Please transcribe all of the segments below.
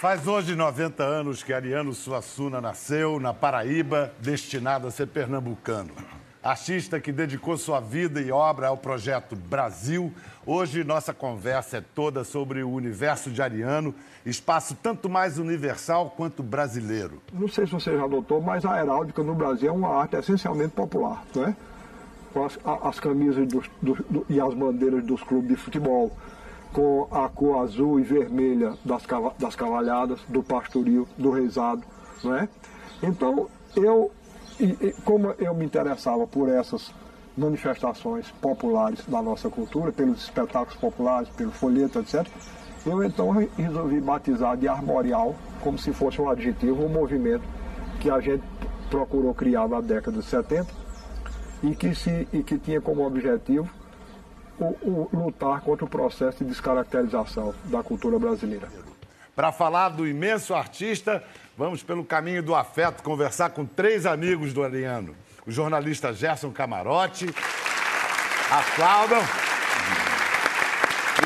Faz hoje 90 anos que Ariano Suassuna nasceu na Paraíba, destinado a ser pernambucano. Artista que dedicou sua vida e obra ao projeto Brasil. Hoje nossa conversa é toda sobre o universo de Ariano, espaço tanto mais universal quanto brasileiro. Não sei se você já notou, mas a heráldica no Brasil é uma arte essencialmente popular, não é? Com as, as camisas dos, do, e as bandeiras dos clubes de futebol, com a cor azul e vermelha das, das cavalhadas, do pastoril, do reizado, não é? Então, eu, como eu me interessava por essas manifestações populares da nossa cultura, pelos espetáculos populares, pelo folheto, etc., eu então resolvi batizar de armorial, como se fosse um adjetivo, um movimento que a gente procurou criar na década de 70 e que, se, e que tinha como objetivo o, o, lutar contra o processo de descaracterização da cultura brasileira. Para falar do imenso artista, vamos pelo caminho do afeto conversar com três amigos do Ariano. O jornalista Gerson Camarote, aplaudam.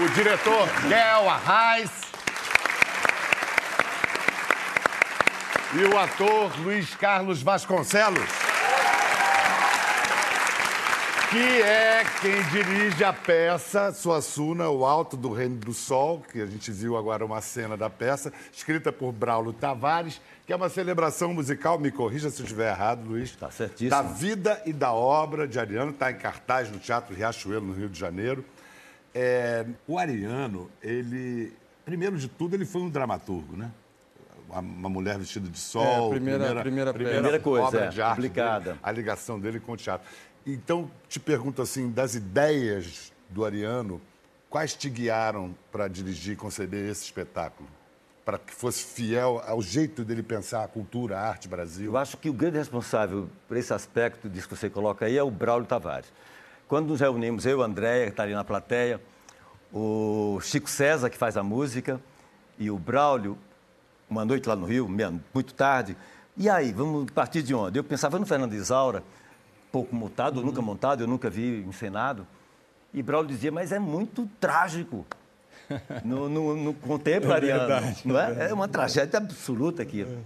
O diretor Gel Arraes. E o ator Luiz Carlos Vasconcelos que é quem dirige a peça Suassuna, O Alto do Reino do Sol, que a gente viu agora uma cena da peça, escrita por Braulio Tavares, que é uma celebração musical, me corrija se eu estiver errado, Luiz. Está certíssimo. Da vida e da obra de Ariano, está em cartaz no Teatro Riachuelo, no Rio de Janeiro. É, o Ariano, ele, primeiro de tudo, ele foi um dramaturgo, né? uma mulher vestida de sol. É, a primeira, primeira, primeira, primeira coisa, obra é, de arte Dele, a ligação dele com o teatro. Então, te pergunto assim, das ideias do Ariano, quais te guiaram para dirigir e conceber esse espetáculo? Para que fosse fiel ao jeito dele pensar a cultura, a arte, Brasil? Eu acho que o grande responsável por esse aspecto disso que você coloca aí é o Braulio Tavares. Quando nos reunimos, eu e o André, que está ali na plateia, o Chico César, que faz a música, e o Braulio, uma noite lá no Rio, muito tarde, e aí, vamos partir de onde? Eu pensava no Fernando Isaura, pouco montado, uhum. nunca montado, eu nunca vi encenado. E Braulio dizia, mas é muito trágico no, no, no contemporâneo, é verdade, não é? É uma tragédia absoluta aqui. É.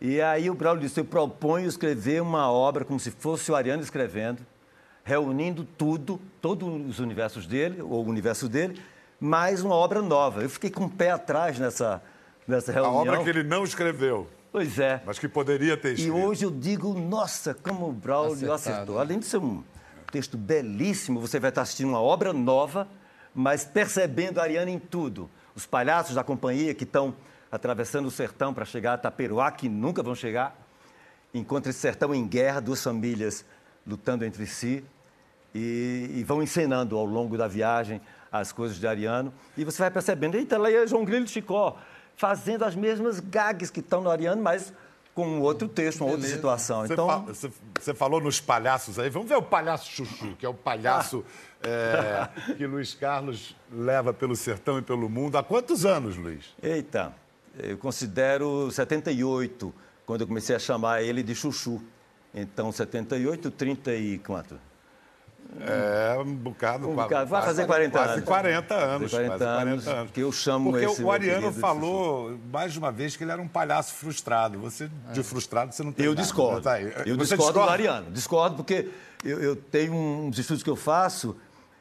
E aí o Braulio disse, eu proponho escrever uma obra como se fosse o Ariano escrevendo, reunindo tudo, todos os universos dele, ou o universo dele, mais uma obra nova. Eu fiquei com o pé atrás nessa, nessa reunião. A obra que ele não escreveu. Pois é. Mas que poderia ter escrito. E hoje eu digo, nossa, como o Braulio Acertado. acertou. Além de ser um texto belíssimo, você vai estar assistindo uma obra nova, mas percebendo a Ariana em tudo. Os palhaços da companhia que estão atravessando o sertão para chegar a Taperoá, que nunca vão chegar. Encontra esse sertão em guerra, duas famílias lutando entre si e, e, vão encenando ao longo da viagem as coisas de Ariano. E você vai percebendo, eita, lá é João Grilo de Chicó, fazendo as mesmas gags que estão no Ariano, mas com outro texto, uma outra situação. Você, então... fa você, falou nos palhaços aí. Vamos ver o palhaço Chuchu, que é o palhaço ah. é, que Luiz Carlos leva pelo sertão e pelo mundo. Há quantos anos, Luiz? Eita, eu considero 78, quando eu comecei a chamar ele de Chuchu. Então, 78, 30 e quanto? É, um bocado. Um bocado. Vai fazer 40 quase anos. 40 anos. 40 quase 40 anos, anos. Que eu chamo Porque esse o Ariano falou mais uma vez que ele era um palhaço frustrado. Você, de frustrado, você não tem Eu nada. discordo. Tá eu você discordo discorda? do Ariano. Discordo porque eu, eu tenho uns estudos que eu faço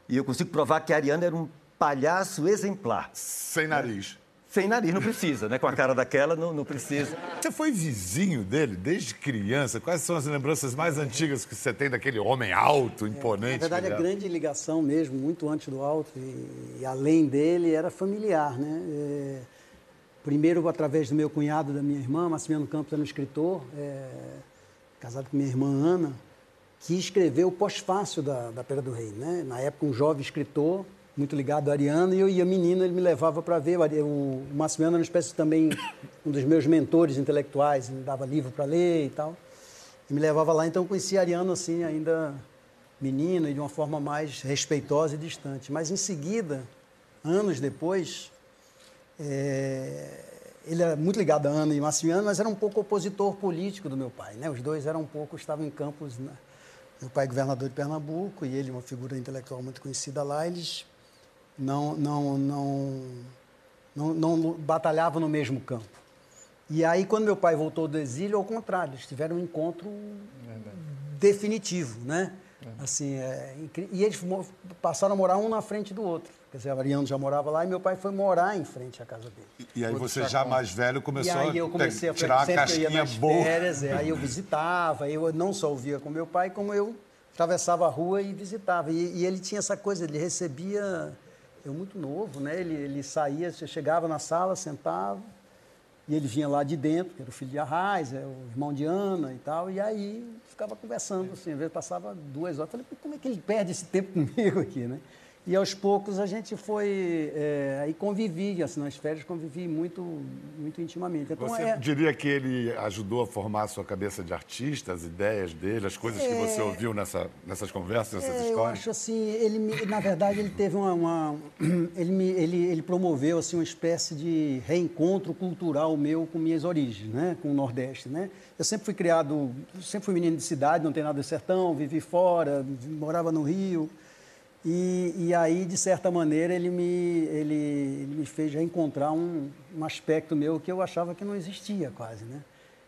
e eu consigo provar que Ariano era um palhaço exemplar. Sem nariz. Sem nariz, não precisa, né? Com a cara daquela, não, não precisa. Você foi vizinho dele desde criança? Quais são as lembranças mais antigas que você tem daquele homem alto, imponente? É, na verdade, a grande ligação mesmo, muito antes do alto e, e além dele, era familiar, né? É, primeiro, através do meu cunhado da minha irmã, Massimiliano Campos era um escritor, é, casado com minha irmã Ana, que escreveu o pós-fácil da, da Pera do Rei, né? Na época, um jovem escritor muito ligado a Ariano, e eu ia menino, ele me levava para ver. O, Massimiliano era uma espécie também, um dos meus mentores intelectuais, me dava livro para ler e tal. E me levava lá, então eu conhecia Ariano assim, ainda menino e de uma forma mais respeitosa e distante. Mas em seguida, anos depois, é, ele era muito ligado a Ana e Massimiliano, mas era um pouco opositor político do meu pai. Né? Os dois eram um pouco, estavam em campos. Né? Meu pai é governador de Pernambuco e ele, uma figura intelectual muito conhecida lá, eles não, não, não não, não batalhavam no mesmo campo. E aí, quando meu pai voltou do exílio, ao contrário, eles tiveram um encontro definitivo, né? Assim, é, e eles passaram a morar um na frente do outro. Quer dizer, Ariano já morava lá e meu pai foi morar em frente à casa dele. E, e aí você já mais velho começou e aí eu comecei a, tirar a casquinha boa. Férias, é, aí eu visitava, eu não só ouvia com meu pai, como eu atravessava a rua e visitava. E, e ele tinha essa coisa, ele recebia, eu muito novo, né? Ele, ele saía, você chegava na sala, sentava, e ele vinha lá de dentro, que era o filho de Arraiz, é o irmão de Ana e tal, e aí ficava conversando, assim, às vezes passava duas horas. Falei, como é que ele perde esse tempo comigo aqui, né? E aos poucos a gente foi é, aí convivi, assim, nas férias convivi muito, muito intimamente. Então, você é... diria que ele ajudou a formar a sua cabeça de artista, as ideias dele, as coisas é... que você ouviu nessa, nessas conversas, nessas é, histórias? Eu acho assim, ele na verdade ele teve uma, uma ele, me, ele, ele promoveu assim uma espécie de reencontro cultural meu com minhas origens, né, com o Nordeste, né? Eu sempre fui criado, sempre fui menino de cidade, não tenho nada de sertão, vivi fora, morava no Rio. E, e, aí, de certa maneira, ele me, ele, ele me fez reencontrar um, um aspecto meu que eu achava que não existia quase, né?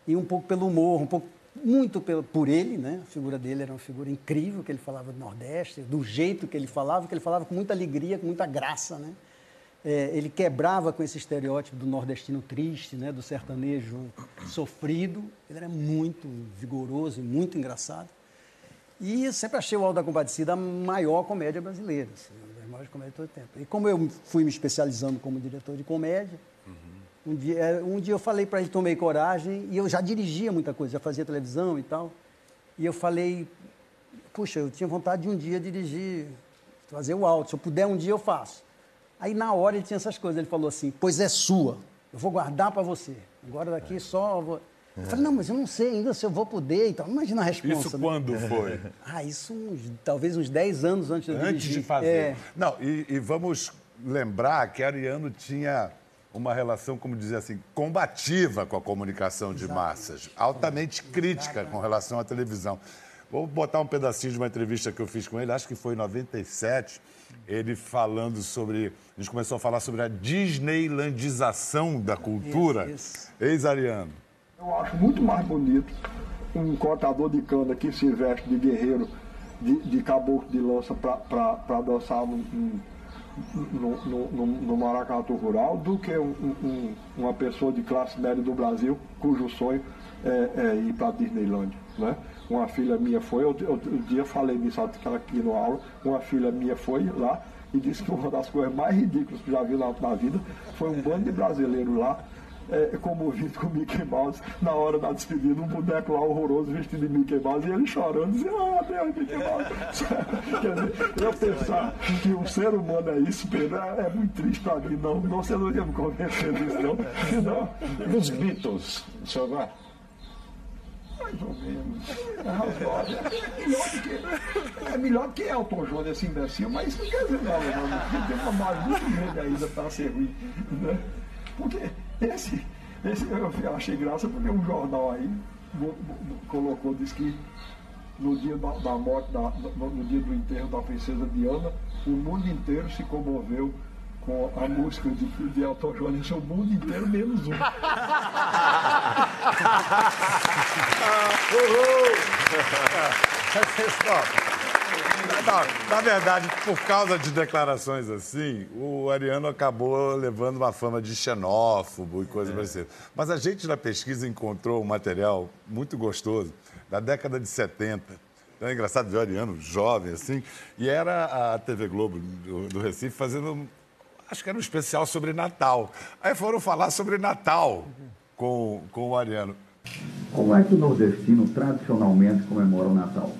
E um pouco pelo humor, um pouco muito pelo, por ele, né? A figura dele era uma figura incrível, que ele falava do Nordeste, do jeito que ele falava, que ele falava com muita alegria, com muita graça, né? É, ele quebrava com esse estereótipo do nordestino triste, né? Do sertanejo sofrido. Ele era muito vigoroso e muito engraçado. E sempre achei o Alto da Compadecida a maior comédia brasileira, assim, uma das maiores comédias de todo o tempo. E como eu fui me especializando como diretor de comédia, uhum. um, dia, é, um dia eu falei para ele, tomei coragem, e eu já dirigia muita coisa, já fazia televisão e tal. E eu falei, puxa, eu tinha vontade de um dia dirigir, fazer o alto. Se eu puder, um dia eu faço. Aí na hora ele tinha essas coisas, ele falou assim, pois é sua, eu vou guardar para você. Agora daqui só vou... Eu falei, não, mas eu não sei ainda se eu vou poder então Imagina a resposta. Isso né? quando foi? Ah, isso uns, talvez uns 10 anos antes de Antes dirigir. de fazer. É. Não, e, e, vamos lembrar que Ariano tinha uma relação, como dizer assim, combativa com a comunicação de massas, altamente crítica com relação à televisão. Vou botar um pedacinho de uma entrevista que eu fiz com ele, acho que foi em 97, ele falando sobre. A gente começou a falar sobre a Disneylandização da cultura. Ex-Ariano. Eu acho muito mais bonito um cortador de cana que se veste de guerreiro, de, de caboclo de lança para dançar no, no, no, no, maracatu rural do que um, um, uma pessoa de classe média do Brasil cujo sonho é, é ir para a Disneylandia. Né? Uma filha minha foi, eu, eu, um dia falei nisso aqui no aula, uma filha minha foi lá e disse que uma das coisas mais ridículas que já viu na, na vida foi um bando de brasileiros lá é, comovido com o Mickey Mouse na hora da despedida, um boneco lá horroroso vestido de Mickey Mouse e ele chorando, dizendo, ah, Deus, Mickey Mouse. Quer dizer, eu pensar que um ser humano é isso, Pedro, é, é muito triste para mim, não, não, você não ia me convencer disso, não. não. Os Beatles, o senhor vai? Mais ou menos. É melhor do que, é melhor do que Elton John, esse imbecil, mas isso não quer dizer nada, não. Tem uma margem muito grande ainda para ser ruim. Né? Porque esse, esse eu achei graça porque um jornal aí colocou, disse que no dia da, da morte, da, no dia do enterro da princesa Diana, o mundo inteiro se comoveu com a música de, de Elton John. Isso é o mundo inteiro menos um. Uhul! Não, na verdade, por causa de declarações assim, o Ariano acabou levando uma fama de xenófobo e coisa é. parecida. Mas a gente na pesquisa encontrou um material muito gostoso da década de 70. Então é engraçado ver o Ariano jovem assim. E era a TV Globo do, do Recife fazendo, acho que era um especial sobre Natal. Aí foram falar sobre Natal com, com o Ariano. Como é que o nordestino tradicionalmente comemora o Natal?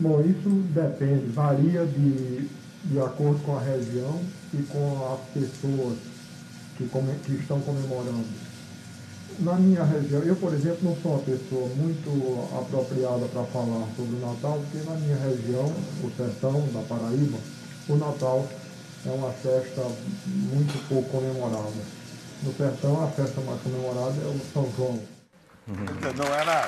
Bom, isso depende, varia de, de acordo com a região e com as pessoas que, come, que estão comemorando. Na minha região, eu, por exemplo, não sou uma pessoa muito apropriada para falar sobre o Natal, porque na minha região, o sertão da Paraíba, o Natal é uma festa muito pouco comemorada. No sertão, a festa mais comemorada é o São João. Não era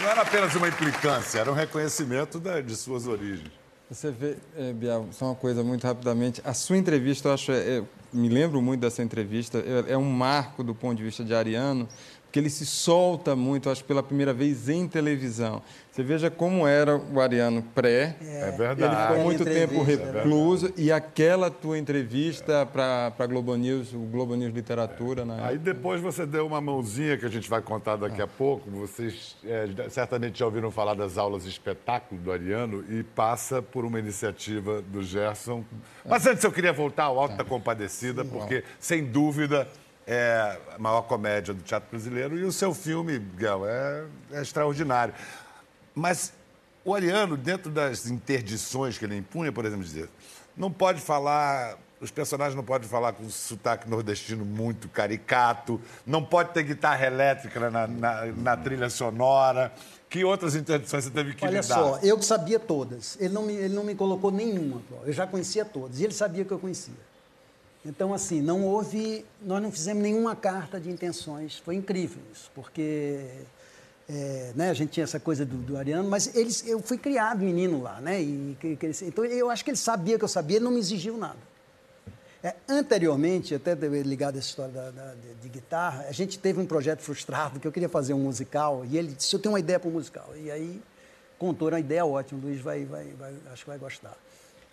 não era apenas uma implicância, era um reconhecimento da, de suas origens. Você vê, é, Bial, só uma coisa muito rapidamente. A sua entrevista, eu acho, é, é, me lembro muito dessa entrevista, é, é, um marco do ponto de vista de Ariano, porque ele se solta muito, acho, pela primeira vez em televisão. Você veja como era o Ariano pré. É, verdade. Ele ficou muito tempo recluso. e aquela tua entrevista para a Globo News, o Globo News Literatura. Né? Aí depois você deu uma mãozinha que a gente vai contar daqui a pouco. Vocês é, certamente já ouviram falar das aulas de espetáculo do Ariano e passa por uma iniciativa do Gerson. Mas antes eu queria voltar ao Alto da Compadecida, porque, sem dúvida, é a maior comédia do teatro brasileiro e o seu filme, Miguel, é, é extraordinário. Mas o Ariano, dentro das interdições que ele impunha, por exemplo, dizer, não pode falar, os personagens não podem falar com sotaque nordestino muito caricato, não pode ter guitarra elétrica na, na, na trilha sonora. Que outras interdições você teve que Olha lidar? só, eu que sabia todas. Ele não, me, ele não me colocou nenhuma. Eu já conhecia todas. E ele sabia que eu conhecia. Então, assim, não houve. Nós não fizemos nenhuma carta de intenções. Foi incrível isso, porque é, né, a gente tinha essa coisa do, do Ariano, mas eles, eu fui criado menino lá, né? E, então eu acho que ele sabia que eu sabia, ele não me exigiu nada. É, anteriormente, até ligado a essa história da, da, de, guitarra, a gente teve um projeto frustrado que eu queria fazer um musical e ele disse: Eu tenho uma ideia para um musical. E aí contou uma ideia ótima, o Luiz vai, vai, vai, acho que vai gostar.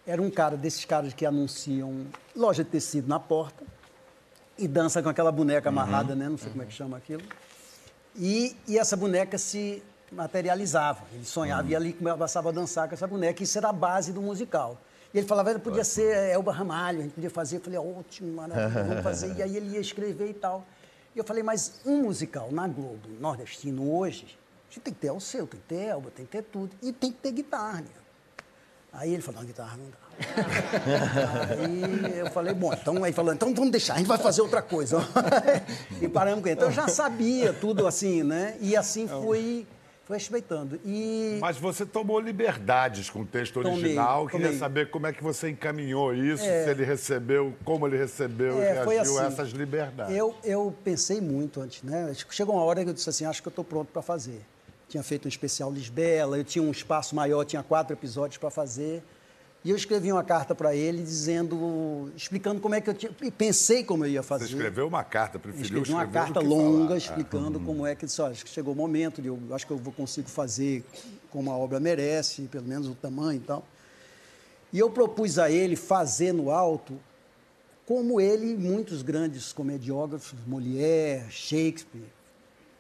Era um cara desses caras que anunciam loja de tecido na porta e dança com aquela boneca amarrada, uhum. né? Não sei uhum. como é que chama aquilo. E, e essa boneca se materializava. Ele sonhava uhum. e ali começava a dançar com essa boneca. Isso era a base do musical. E ele falava, podia ser Elba Ramalho, a gente podia fazer. Eu falei, ótimo, maravilha, vamos fazer. E aí ele ia escrever e tal. E eu falei, mas um musical na Globo, nordestino, hoje, a gente tem que ter o seu, tem que ter Elba, tem que ter tudo. E tem que ter guitarra. Né? Aí ele falou, não, guitarra não dá. aí eu falei, bom, então aí falou, então vamos deixar, a gente vai fazer outra coisa. e paramos com ele. Então eu já sabia tudo assim, né? E assim fui, fui respeitando. E... Mas você tomou liberdades com o texto original. Tomei, Queria tomei. saber como é que você encaminhou isso, é... se ele recebeu, como ele recebeu é, e reagiu assim, a essas liberdades. Eu, eu pensei muito antes, né? Chegou uma hora que eu disse assim, acho que eu estou pronto para fazer. Tinha feito um especial Lisbela, eu tinha um espaço maior, tinha quatro episódios para fazer. E eu escrevi uma carta para ele dizendo, explicando como é que eu tinha, e pensei como eu ia fazer. Você escreveu uma carta, preferiu escrevi uma carta longa falar. explicando ah, como é que, disse, acho que chegou o momento, de eu acho que eu vou consigo fazer como a obra merece, pelo menos o tamanho e tal. E eu propus a ele fazer no alto como ele, muitos grandes comediógrafos, Molière, Shakespeare,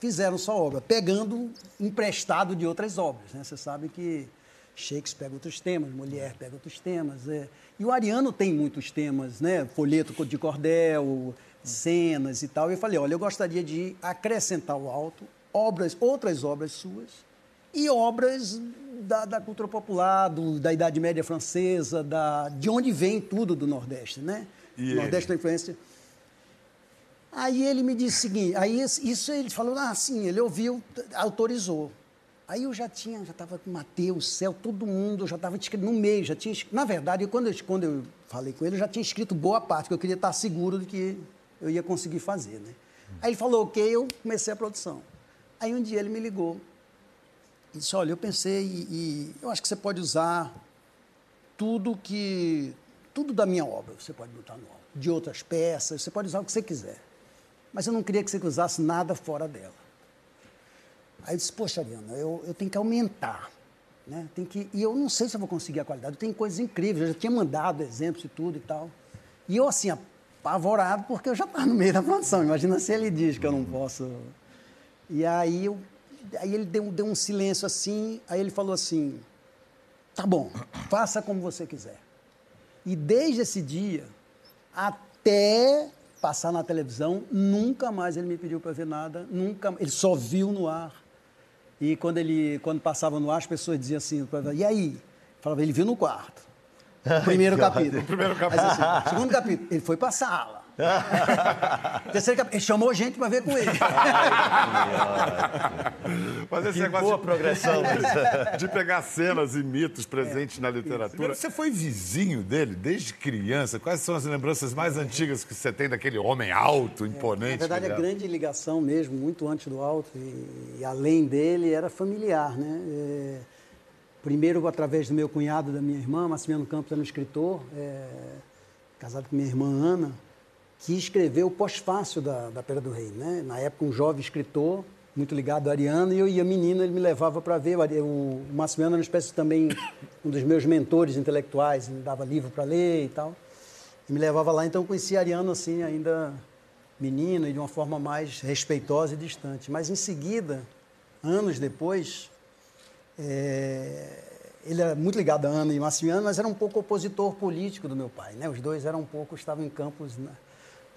fizeram sua obra, pegando emprestado de outras obras. Né? Você sabe que Shakespeare pega outros temas, Mulher pega outros temas. É. E o Ariano tem muitos temas, né? Folheto de cordel, cenas e tal. E eu falei, olha, eu gostaria de acrescentar ao alto obras, outras obras suas e obras da, da cultura popular, do, da Idade Média francesa, da, de onde vem tudo do Nordeste, né? E Nordeste tem influência. Aí ele me disse o seguinte, aí isso ele falou, ah, sim, ele ouviu, autorizou. Aí eu já tinha, já estava com Mateus, Céu, todo mundo, já estava no meio, já tinha Na verdade, quando eu, quando eu falei com ele, eu já tinha escrito boa parte, que eu queria estar seguro de que eu ia conseguir fazer, né? Aí ele falou, ok, eu comecei a produção. Aí um dia ele me ligou e disse, olha, eu pensei e, e eu acho que você pode usar tudo que... Tudo da minha obra você pode botar no. De outras peças, você pode usar o que você quiser. Mas eu não queria que você usasse nada fora dela. Aí eu disse, poxa, Ariana, eu, eu tenho que aumentar. Né? Tem que, e eu não sei se eu vou conseguir a qualidade. Tem coisas incríveis, eu já tinha mandado exemplos e tudo e tal. E eu, assim, apavorado, porque eu já estava no meio da produção. Imagina se ele diz que eu não posso. E aí, eu, aí ele deu, deu um silêncio assim, aí ele falou assim: tá bom, faça como você quiser. E desde esse dia, até passar na televisão, nunca mais ele me pediu para ver nada, nunca, ele só viu no ar. E quando ele quando passava no ar, as pessoas diziam assim, e aí? Falava, ele viu no quarto. Primeiro capítulo. Primeiro capítulo. Assim, segundo capítulo, ele foi para a sala. Terceiro capítulo, ele chamou gente para ver com ele. Mas esse que negócio boa de, progressão. De, pegar cenas e mitos presentes é, na literatura. Você foi vizinho dele desde criança. Quais são as lembranças mais antigas que você tem daquele homem alto, imponente? É, na verdade, a grande ligação mesmo, muito antes do alto, e, e além dele, era familiar, né? É, primeiro através do meu cunhado, da minha irmã, Massimiliano Campos era um escritor, é, casado com minha irmã Ana, que escreveu o pós-fácil da, da Pera do Rei. Né? Na época, um jovem escritor, muito ligado a Ariano, e eu ia menino, ele me levava para ver. O, o Massimiliano era uma espécie também, um dos meus mentores intelectuais, me dava livro para ler e tal. E me levava lá, então eu conheci Ariano assim, ainda menino e de uma forma mais respeitosa e distante. Mas em seguida, anos depois, é, ele era muito ligado a Ana e Massimiliano, mas era um pouco opositor político do meu pai. Né? Os dois eram um pouco, estavam em campos. Né?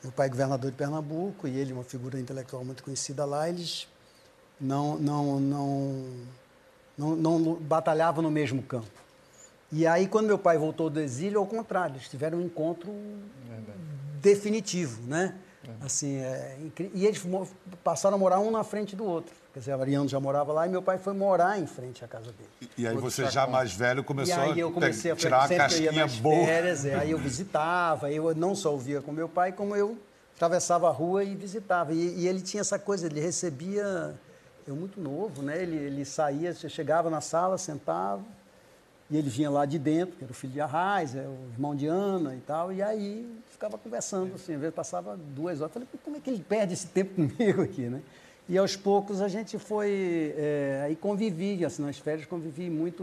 Meu pai é governador de Pernambuco e ele, uma figura intelectual muito conhecida lá, eles não, não, não, não, não batalhavam no mesmo campo. E aí, quando meu pai voltou do exílio, ao contrário, eles tiveram um encontro Verdade. definitivo, né? Assim, é, e eles passaram a morar um na frente do outro. Quer dizer, a Ariano já morava lá e meu pai foi morar em frente à casa dele. E, e aí você já mais velho começou e aí eu comecei a tirar a casquinha boa. Férias, é, aí eu visitava, eu não só ouvia com meu pai, como eu atravessava a rua e visitava. E, e ele tinha essa coisa, ele recebia eu muito novo, né? Ele, ele saía, você chegava na sala, sentava, e ele vinha lá de dentro, que era o filho de Arraiz, é o irmão de Ana e tal, e aí ficava conversando, assim, às vezes passava duas horas. Falei, como é que ele perde esse tempo comigo aqui, né? E aos poucos a gente foi. É, aí convivi, assim, nas férias convivi muito,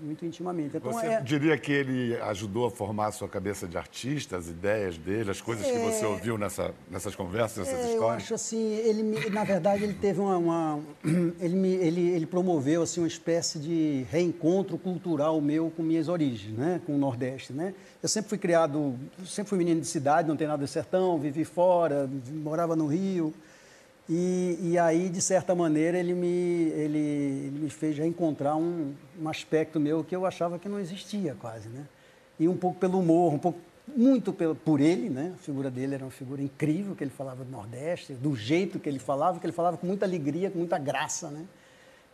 muito intimamente. Então, você é... diria que ele ajudou a formar a sua cabeça de artista, as ideias dele, as coisas é... que você ouviu nessa, nessas conversas, nessas é, histórias? Eu acho assim, ele, na verdade, ele teve uma. uma ele, me, ele, ele promoveu assim, uma espécie de reencontro cultural meu com minhas origens, né? com o Nordeste. Né? Eu sempre fui criado, sempre fui menino de cidade, não tenho nada de sertão, vivi fora, morava no Rio. E, e aí, de certa maneira, ele me, ele, ele me fez reencontrar um, um aspecto meu que eu achava que não existia quase, né? E um pouco pelo humor, um pouco muito pelo, por ele, né? A figura dele era uma figura incrível, que ele falava do Nordeste, do jeito que ele falava, que ele falava com muita alegria, com muita graça, né?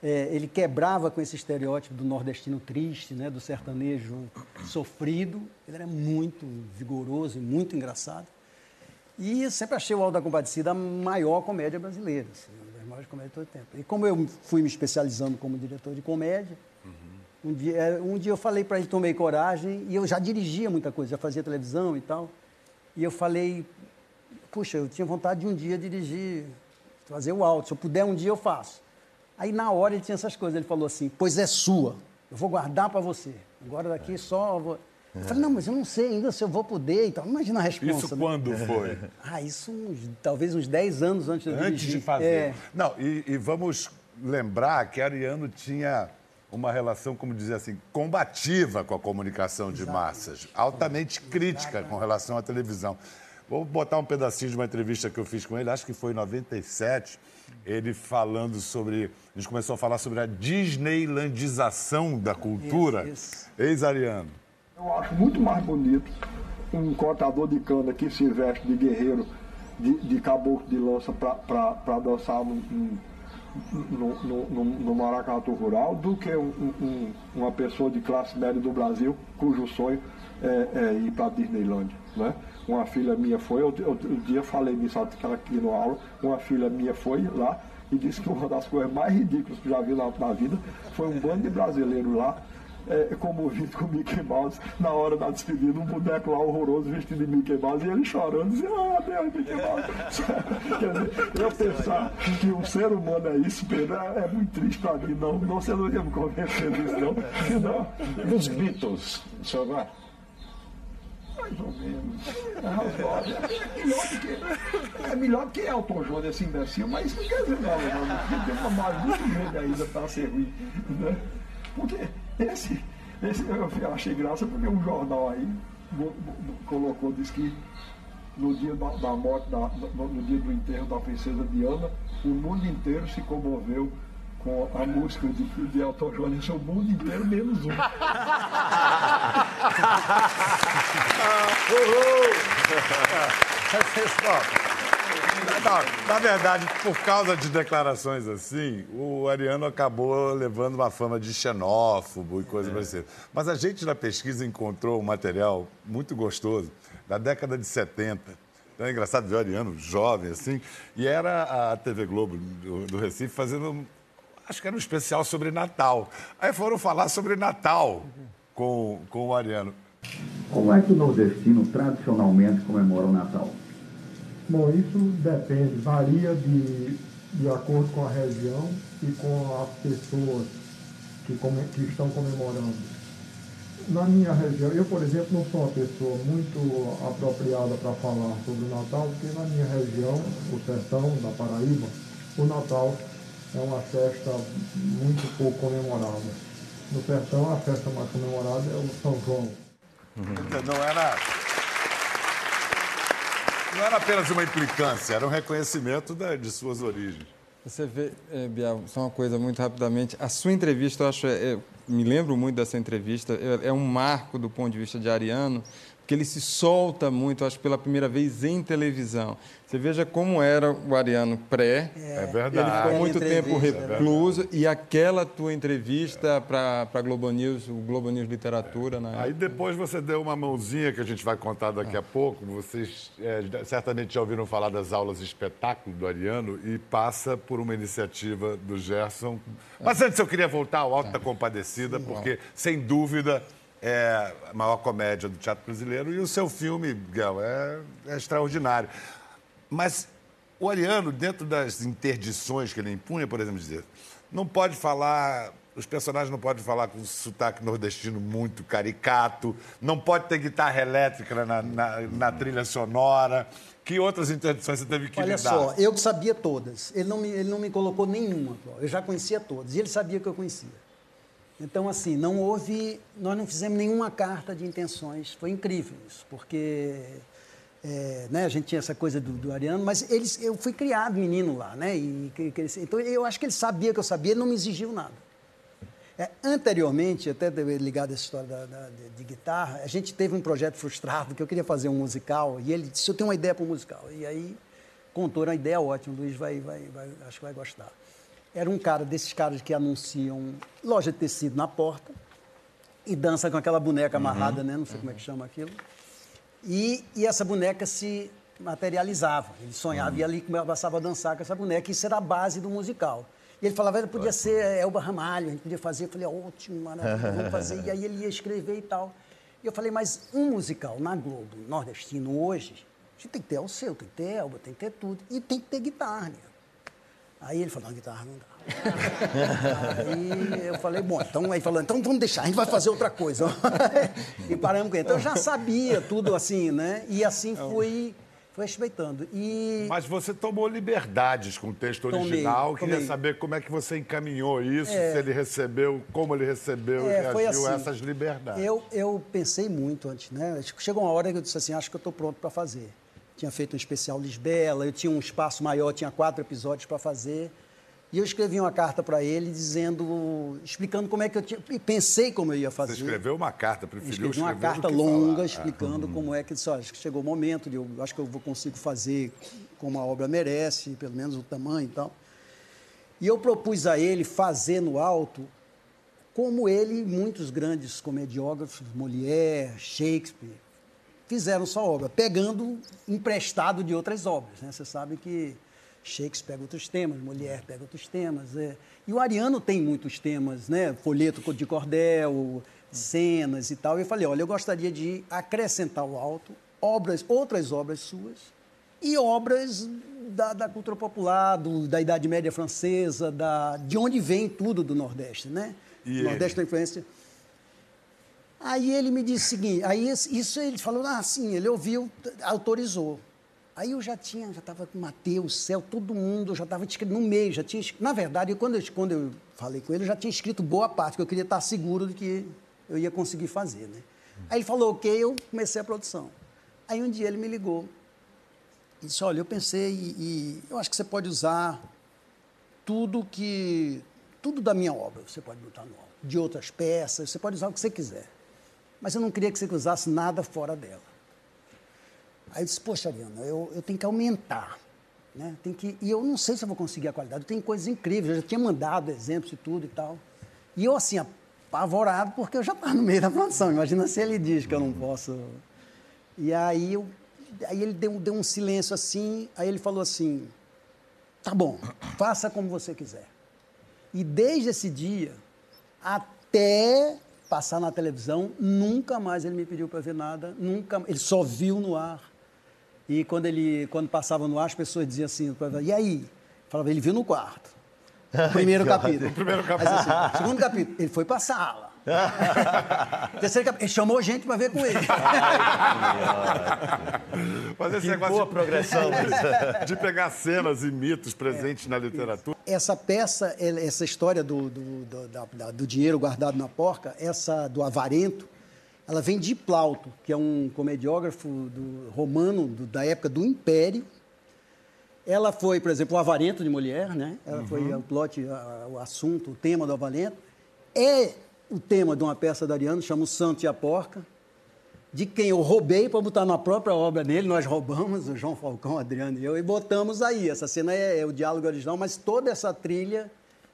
É, ele quebrava com esse estereótipo do nordestino triste, né? Do sertanejo sofrido. Ele era muito vigoroso e muito engraçado. E sempre achei o Alto da Compadecida a maior comédia brasileira, assim, uma das maiores comédias de todo o tempo. E como eu fui me especializando como diretor de comédia, uhum. um, dia, é, um dia eu falei para ele, tomei coragem, e eu já dirigia muita coisa, já fazia televisão e tal. E eu falei, puxa, eu tinha vontade de um dia dirigir, fazer o alto. Se eu puder, um dia eu faço. Aí na hora ele tinha essas coisas, ele falou assim, pois é sua, eu vou guardar para você. Agora daqui só... Vou... Eu falei, não, mas eu não sei ainda se eu vou poder e tal. Imagina a resposta. Isso né? quando foi? Ah, isso uns, talvez uns 10 anos antes de Antes dirigir. de fazer. É. Não, e, e, vamos lembrar que Ariano tinha uma relação, como dizer assim, combativa com a comunicação de massas, altamente crítica com relação à televisão. Vou botar um pedacinho de uma entrevista que eu fiz com ele, acho que foi em 97, ele falando sobre. A gente começou a falar sobre a Disneylandização da cultura. Ex-Ariano. Eu acho muito mais bonito um cortador de cana que se veste de guerreiro, de, de caboclo de lança para dançar no, no, maracatu rural, do que um, um, uma pessoa de classe média do Brasil cujo sonho é, é ir para Disneylandia. Né? Uma filha minha foi, outro, outro dia falei disso aqui no aula, uma filha minha foi lá e disse que uma das coisas mais ridículas que já vi na, na vida foi um bando de brasileiros lá é, comovido com o Mickey Mouse na hora da despedida, um boneco lá horroroso vestido de Mickey Mouse e ele chorando, dizendo, ah, Deus, Mickey Mouse. Quer dizer, eu pensar que o ser humano é isso, Pedro, é, é muito triste para mim, não, não, você não ia me convencer disso, não. não. Os Beatles, o senhor vai? Mais ou menos. É. É melhor do que, é melhor do que Elton John, esse imbecil, mas não quer dizer nada, não. Tem uma margem muito grande ainda para ser ruim. Né? Porque esse, esse eu achei graça porque um jornal aí colocou, disse que no dia da, da morte, da, no dia do enterro da princesa Diana, o mundo inteiro se comoveu com a música de, de Elton John. Isso é o mundo inteiro menos um. Uhul! Na, na, verdade, por causa de declarações assim, o Ariano acabou levando uma fama de xenófobo e coisa é. parecida. Mas a gente na pesquisa encontrou um material muito gostoso da década de 70. Então, é engraçado ver o Ariano jovem assim, e era a TV Globo do, do Recife fazendo acho que era um especial sobre Natal. Aí foram falar sobre Natal com, com o Ariano. Como é que o nordestino tradicionalmente comemora o Natal? Bom, isso depende, varia de, de acordo com a região e com as pessoas que, come, que estão comemorando. Na minha região, eu, por exemplo, não sou uma pessoa muito apropriada para falar sobre o Natal, porque na minha região, o sertão da Paraíba, o Natal é uma festa muito pouco comemorada. No sertão, a festa mais comemorada é o São João. Não era. Não era apenas uma implicância, era um reconhecimento da- de suas origens. Você vê, é, Bial, só uma coisa muito rapidamente. A sua entrevista, eu acho, é, é, me lembro muito dessa entrevista, é, é um marco do ponto de vista de Ariano, porque ele se solta muito, acho, pela primeira vez em televisão. Você veja como era o Ariano pré. É Ele verdade. ficou muito tempo é recluso e aquela tua entrevista para a Globo News, o Globo News Literatura, né? Aí depois você deu uma mãozinha que a gente vai contar daqui a pouco. Vocês é, certamente já ouviram falar das aulas de espetáculo do Ariano e passa por uma iniciativa do Gerson. Mas antes eu queria voltar ao Alto da Compadecida, porque, sem dúvida, é a maior comédia do teatro brasileiro e o seu filme, Miguel, é, é extraordinário. Mas o Ariano, dentro das interdições que ele impunha, por exemplo, dizer, não pode falar, os personagens não podem falar com sotaque nordestino muito caricato, não pode ter guitarra elétrica na, na- na trilha sonora. Que outras interdições você teve que Olha lidar? só, eu que sabia todas. Ele não, me, ele não me colocou nenhuma. Eu já conhecia todas. E ele sabia que eu conhecia. Então, assim, não houve. Nós não fizemos nenhuma carta de intenções. Foi incrível isso, porque. é, né, a gente tinha essa coisa do, do Ariano, mas eles, eu fui criado menino lá, né? E, então eu acho que ele sabia que eu sabia, ele não me exigiu nada. É, anteriormente, até ligado a essa história da- da- de, de guitarra, a gente teve um projeto frustrado que eu queria fazer um musical e ele disse: Eu tenho uma ideia para um musical. E aí contou uma ideia ótima, o Luiz vai, vai, vai- acho que vai gostar. Era um cara desses caras que anunciam loja de tecido na porta e dança com aquela boneca amarrada, né? Não sei como é que chama aquilo. E, e essa boneca se materializava. Ele sonhava e ali começava a dançar com essa boneca. Isso era a base do musical. E ele falava, podia ser Elba Ramalho, a gente podia fazer. Eu falei, ótimo, maravilha, vamos fazer. E aí ele ia escrever e tal. E eu falei, mas um musical na Globo, nordestino, hoje, a gente tem que ter o seu, tem que ter Elba, tem que ter tudo. E tem que ter guitarra, né? Aí ele falou, não, guitarra não dá. aí eu falei, bom, então aí falou, então vamos deixar, a gente vai fazer outra coisa. e paramos com ele. Então eu já sabia tudo assim, né? E assim fui, fui respeitando. E Mas você tomou liberdades com o texto Tomei, original. Queria tomei. saber como é que você encaminhou isso, se ele recebeu, como ele recebeu e É, foi reagiu assim, essas liberdades. Eu, eu pensei muito antes, né? Chegou uma hora que eu disse assim, acho que eu estou pronto para fazer. Tinha feito um especial Lisbela, eu tinha um espaço maior, tinha quatro episódios para fazer. E eu escrevi uma carta para ele dizendo, explicando como é que eu tinha, e pensei como eu ia Você fazer. escreveu uma carta, preferiu uma escrever do carta longa falar. explicando como é que olha, acho que chegou o momento de eu acho que eu vou consigo fazer como a obra merece, pelo menos o tamanho e tal. E eu propus a ele fazer no alto como ele e muitos grandes comediógrafos, Molière, Shakespeare, fizeram sua obra, pegando emprestado de outras obras. Né? Você sabe que Shakespeare pega outros temas, Molière pega outros temas. é. E o Ariano tem muitos temas, né? folheto de cordel, cenas e tal. E eu falei, olha, eu gostaria de acrescentar ao alto obras, outras obras suas e obras da, da cultura popular, do- da Idade Média francesa, da, de onde vem tudo do Nordeste, né? E o Nordeste tem influência. Aí ele me disse o seguinte, aí isso ele falou, ah, sim, ele ouviu, autorizou. Aí eu já tinha, já estava com Mateus, Céu, todo mundo, eu já estava escrito no meio, já tinha. Na verdade, quando eu, quando eu falei com ele, eu já tinha escrito boa parte, porque eu queria estar seguro de que eu ia conseguir fazer, né? Aí ele falou, ok, eu comecei a produção. Aí um dia ele me ligou e disse, olha, eu pensei e, e eu acho que você pode usar tudo que tudo da minha obra você pode botar no de outras peças, você pode usar o que você quiser. Mas eu não queria que você usasse nada fora dela. Aí eu disse, poxa, Ariana, eu, eu tenho que aumentar. Né? Tem que, e eu não sei se eu vou conseguir a qualidade. Tem coisas incríveis, eu já tinha mandado exemplos e tudo e tal. E eu, assim, apavorado, porque eu já estava no meio da produção. Imagina se ele diz que eu não posso. E aí, eu, aí ele deu, deu um silêncio assim, aí ele falou assim: tá bom, faça como você quiser. E desde esse dia até passar na televisão, nunca mais ele me pediu para ver nada, nunca, ele só viu no ar. E quando ele quando passava no ar, as pessoas diziam assim, e aí? Falava, ele viu no quarto. Primeiro capítulo. Primeiro capítulo. Assim, segundo capítulo, ele foi para a sala. Terceiro capítulo, ele chamou gente para ver com ele. Mas esse Que negócio boa de- progressão. de pegar cenas e mitos presentes na literatura. Essa peça, essa história do, do, do, da- do dinheiro guardado na porca, essa do avarento, ela vem de Plauto, que é um comediógrafo do, romano do- da época do Império. Ela foi, por exemplo, o Avarento de Molière, né? Ela foi o plot, a- o assunto, o tema do Avarento. É o tema de uma peça do Ariano, chama O Santo e a Porca, de quem eu roubei para botar na própria obra dele. Nós roubamos, o João Falcão, o Adriano e eu, e botamos aí. Essa cena é, é o diálogo original, mas toda essa trilha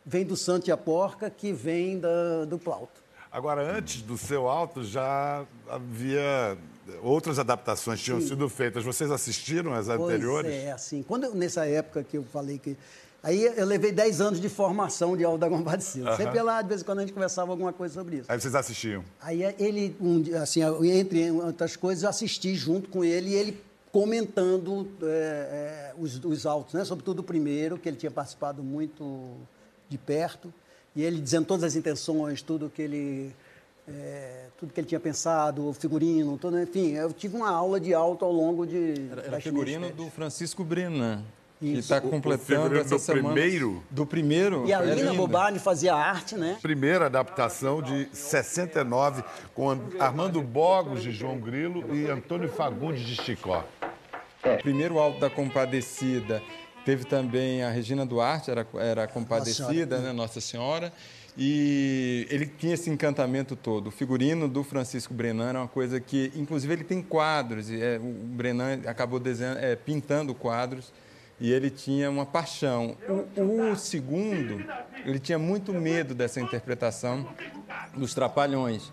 vem do Santo e a Porca, que vem da- do Plauto. Agora, antes do seu alto, já havia outras adaptações tinham sido feitas. Vocês assistiram as anteriores? Pois é, assim, quando eu- nessa época que eu falei que... Aí eu levei 10 anos de formação de Alda Compadecida. Sempre lá, de vez em quando, a gente conversava alguma coisa sobre isso. Aí vocês assistiam. Aí ele, um assim, entre outras coisas, eu assisti junto com ele e ele comentando é, é, os, os autos, né? sobretudo o primeiro, que ele tinha participado muito de perto, e ele dizendo todas as intenções, tudo que ele, é, tudo que ele tinha pensado, o figurino, tudo, enfim, eu tive uma aula de alto ao longo de... Era, era figurino do Francisco Brenan, Isso. está O- o completando essa do semana. primeiro? Do primeiro? E a é Lina lindo. Bobardi fazia arte, né? Primeira adaptação de 69, com Armando Bogos de João Grilo e Antônio Fagundes de Chicó. O primeiro Alto da Compadecida teve também a Regina Duarte, era, era a Compadecida, Nossa né? Nossa Senhora. E ele tinha esse encantamento todo. O figurino do Francisco Brenan era uma coisa que, inclusive, ele tem quadros. E, é, o Brenan acabou desenhando, é, pintando quadros e ele tinha uma paixão. O, o segundo, ele tinha muito medo dessa interpretação dos Trapalhões.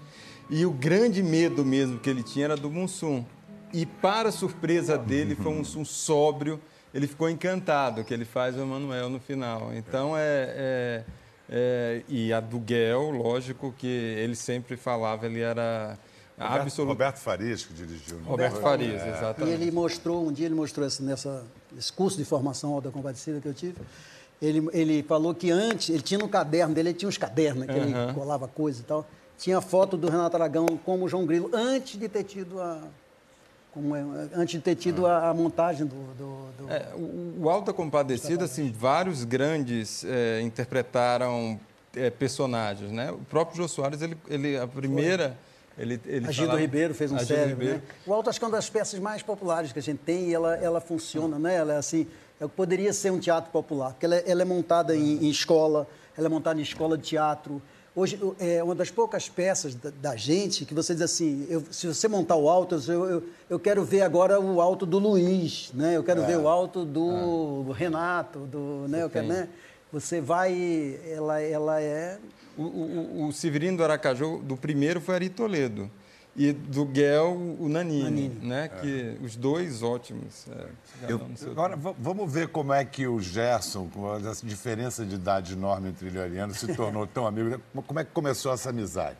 E o grande medo mesmo que ele tinha era do Mussum. E, para surpresa dele, foi um Mussum sóbrio. Ele ficou encantado, que ele faz o Emanuel no final. Então, é, é- é- E a do Guel, lógico que ele sempre falava, ele era Roberto, absoluto. Roberto Farias, que dirigiu. né? Roberto Farias, E exatamente. ele mostrou, um dia ele mostrou esse, nessa, esse curso de formação da Compadecida que eu tive, ele, ele falou que antes, ele tinha no caderno dele, ele tinha uns cadernos, né, que ele Aham. colava coisa e tal, tinha foto do Renato Aragão como João Grilo, antes de ter tido a, como é, antes de ter tido a, a montagem do... do- do- É, o, o Alta Compadecida, assim, vários grandes é, interpretaram é, personagens, né? O próprio Jô Soares, ele, ele a primeira, ele, ele a Gildo falava- Ribeiro fez um a Gildo cérebro, né? O Alto acho que é uma das peças mais populares que a gente tem e ela, ela funciona, né? Ela é assim, é, poderia ser um teatro popular, porque ela, é- ela é montada em, em escola, ela é montada em escola de teatro. Hoje, é uma das poucas peças da, da gente que você diz assim, eu- se você montar o alto, eu, eu, eu quero ver agora o alto do Luiz, né? Eu quero É. ver o alto do Renato, do, né? Quero, né? Você vai, ela, ela é O, o, o Severino do Aracaju, do primeiro foi Ari Toledo. E do Guel, o Nanini, né? Que os dois ótimos. é, seu- Agora, va- vamos ver como é que o Gerson, com essa diferença de idade enorme entre ele e o Ariano, se tornou tão amigo. Como é que começou essa amizade?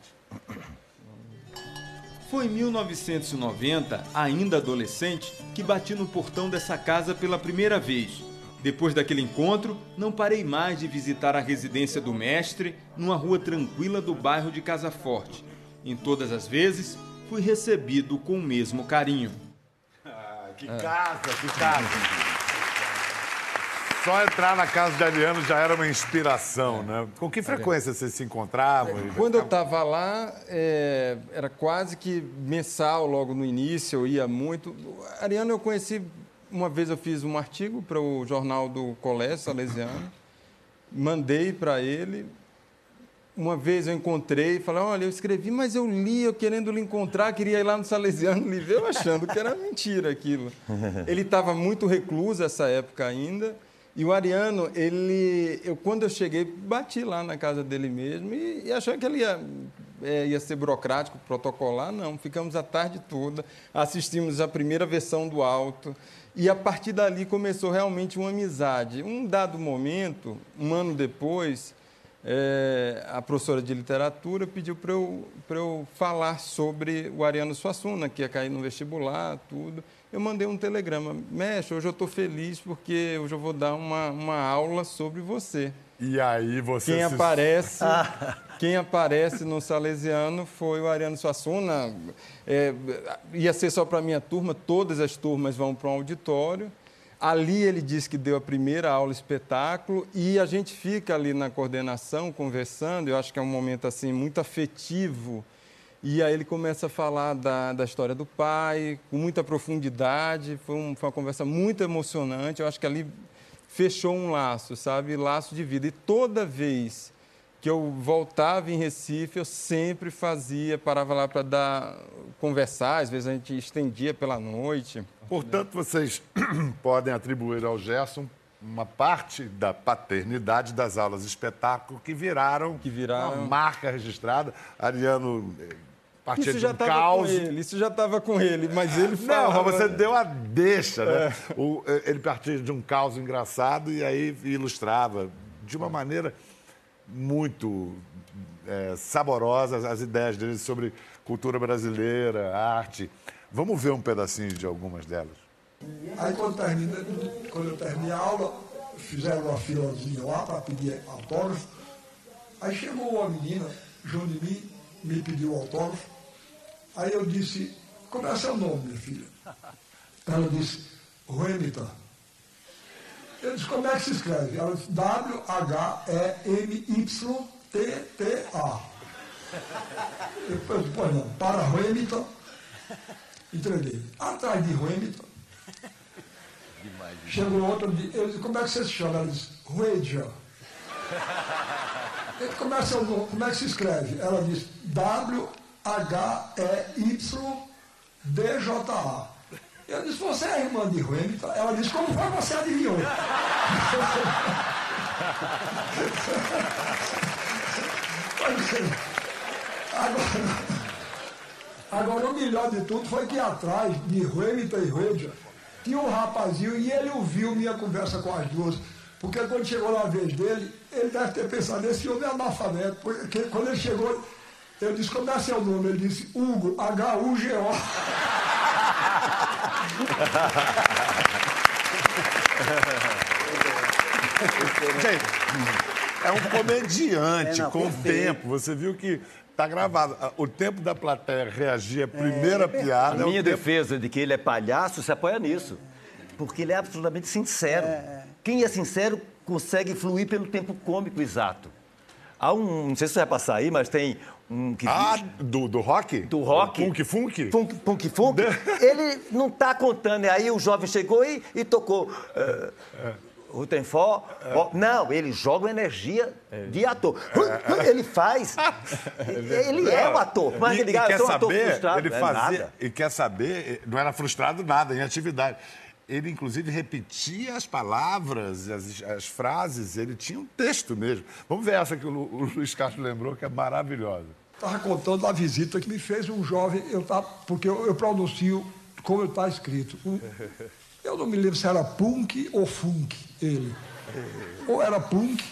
Foi em 1990, ainda adolescente, que bati no portão dessa casa pela primeira vez. Depois daquele encontro, não parei mais de visitar a residência do mestre numa rua tranquila do bairro de Casa Forte. Em todas as vezes, fui recebido com o mesmo carinho. Que casa, que casa. Só entrar na casa de Ariano já era uma inspiração, né? Com que frequência vocês se encontravam? e- Quando eu estava lá, é, era quase que mensal logo no início, eu ia muito. Ariano eu conheci, uma vez eu fiz um artigo para o jornal do Colégio Salesiano, mandei para ele. Uma vez eu encontrei e falei, olha, eu escrevi, mas eu li, eu querendo lhe encontrar, queria ir lá no Salesiano, lhe ver, eu achando que era mentira aquilo. Ele estava muito recluso essa época ainda, e o Ariano, ele, eu, quando eu cheguei, bati lá na casa dele mesmo e, e achei que ele ia, é, ia ser burocrático, protocolar, não. Ficamos a tarde toda, assistimos a primeira versão do Alto, e a partir dali começou realmente uma amizade. Um dado momento, um ano depois, é, a professora de literatura pediu para eu, eu falar sobre o Ariano Suassuna, que ia cair no vestibular, tudo. Eu mandei um telegrama, mestre, hoje eu estou feliz porque hoje eu vou dar uma, uma aula sobre você. E aí você quem se... aparece quem aparece no Salesiano foi o Ariano Suassuna. É, ia ser só para a minha turma, todas as turmas vão para um auditório. Ali ele disse que deu a primeira aula espetáculo e a gente fica ali na coordenação conversando. Eu acho que é um momento assim muito afetivo. E aí ele começa a falar da, da história do pai com muita profundidade. Foi, um, foi uma conversa muito emocionante. Eu acho que ali fechou um laço, sabe, laço de vida. E toda vez que eu voltava em Recife, eu sempre fazia, parava lá para dar conversar, às vezes a gente estendia pela noite. Portanto, vocês podem atribuir ao Gerson uma parte da paternidade das aulas de espetáculo que viraram, que viraram... uma marca registrada. Ariano eh, partia isso já de um caos. Ele, isso já estava com ele, mas ele falava... Não, você deu a deixa, né? É. O, eh, ele partia de um caos engraçado e aí ilustrava de uma maneira muito é, saborosa as ideias dele sobre cultura brasileira, arte. Vamos ver um pedacinho de algumas delas. Aí quando, termina, quando eu terminei a aula, fizeram uma filazinha lá para pedir autógrafo. Aí chegou uma menina, junto de mim, me pediu autógrafo. Aí eu disse, como é seu nome, minha filha? Ela disse, Ruemita. Eu disse, como é que se escreve? Ela disse, W-H-E-M-Y-T-T-A. Eu disse, pois não, para Ruemita Entreguei. Atrás de Hamilton. Chegou outro eu disse, como é que você se chama? Ela disse, Rueja. Como é, como é que se escreve? Ela disse, W-H-E-Y-D-J-A. Eu disse, você é irmã de Hamilton? Ela disse, como foi você adivinhou? Agora, Agora, o melhor de tudo foi que atrás de Hamilton e Redia tinha um rapazinho e ele ouviu minha conversa com as duas. Porque quando chegou na vez dele, ele deve ter pensado, esse homem é analfabeto. Porque quando ele chegou, eu disse, como é seu nome? Ele disse, Hugo, H-U-G-O. Gente, é um comediante é, não, com o tempo. Você viu que Tá gravado. O tempo da plateia reagir à primeira é, piada. A minha é defesa de que ele é palhaço se apoia nisso. Porque ele é absolutamente sincero. É, é. Quem é sincero consegue fluir pelo tempo cômico exato. Há um, não sei se você vai passar aí, mas tem um. Ah, do, do rock? Do rock. Punk Funk? Punk, punk Funk. ele não está contando. E aí o jovem chegou e, e tocou. Uh, Rutenfó, é. não, ele joga energia é. de ator. É. Ele faz, ele é o ator. Mas e, ele, quer saber, frustrado. Ele fazia, e quer saber, não era frustrado nada em atividade. Ele, inclusive, repetia as palavras, as, as frases, ele tinha um texto mesmo. Vamos ver essa que o, o Luiz Castro lembrou, que é maravilhosa. Estava contando a visita que me fez um jovem, eu tava, porque eu, eu pronuncio como está escrito. Um, eu não me lembro se era punk ou funk ele. Ou era punk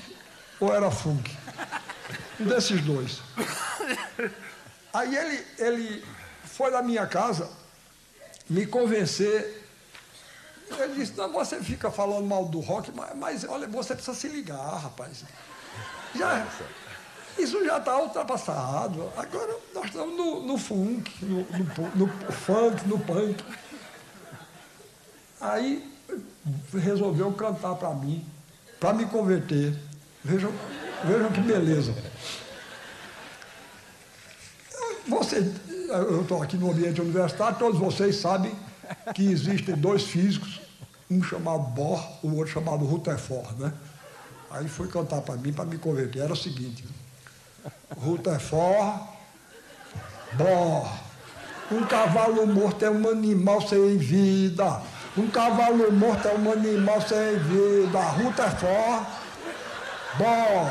ou era funk. Um desses dois. Aí ele, ele foi na minha casa me convencer. Ele disse, não, você fica falando mal do rock, mas, mas olha, você precisa se ligar, rapaz. Já, isso já está ultrapassado. Agora nós estamos no, no funk, no, no, no funk, no punk. Aí resolveu cantar para mim, para me converter. Vejam, vejam que beleza. Você, eu estou aqui no ambiente universitário, todos vocês sabem que existem dois físicos, um chamado Bohr, o outro chamado Rutherford, né? Aí foi cantar para mim, para me converter. Era o seguinte: Rutherford, Bohr, um cavalo morto é um animal sem vida. Um cavalo morto é um animal sem vida. Forte. Bom,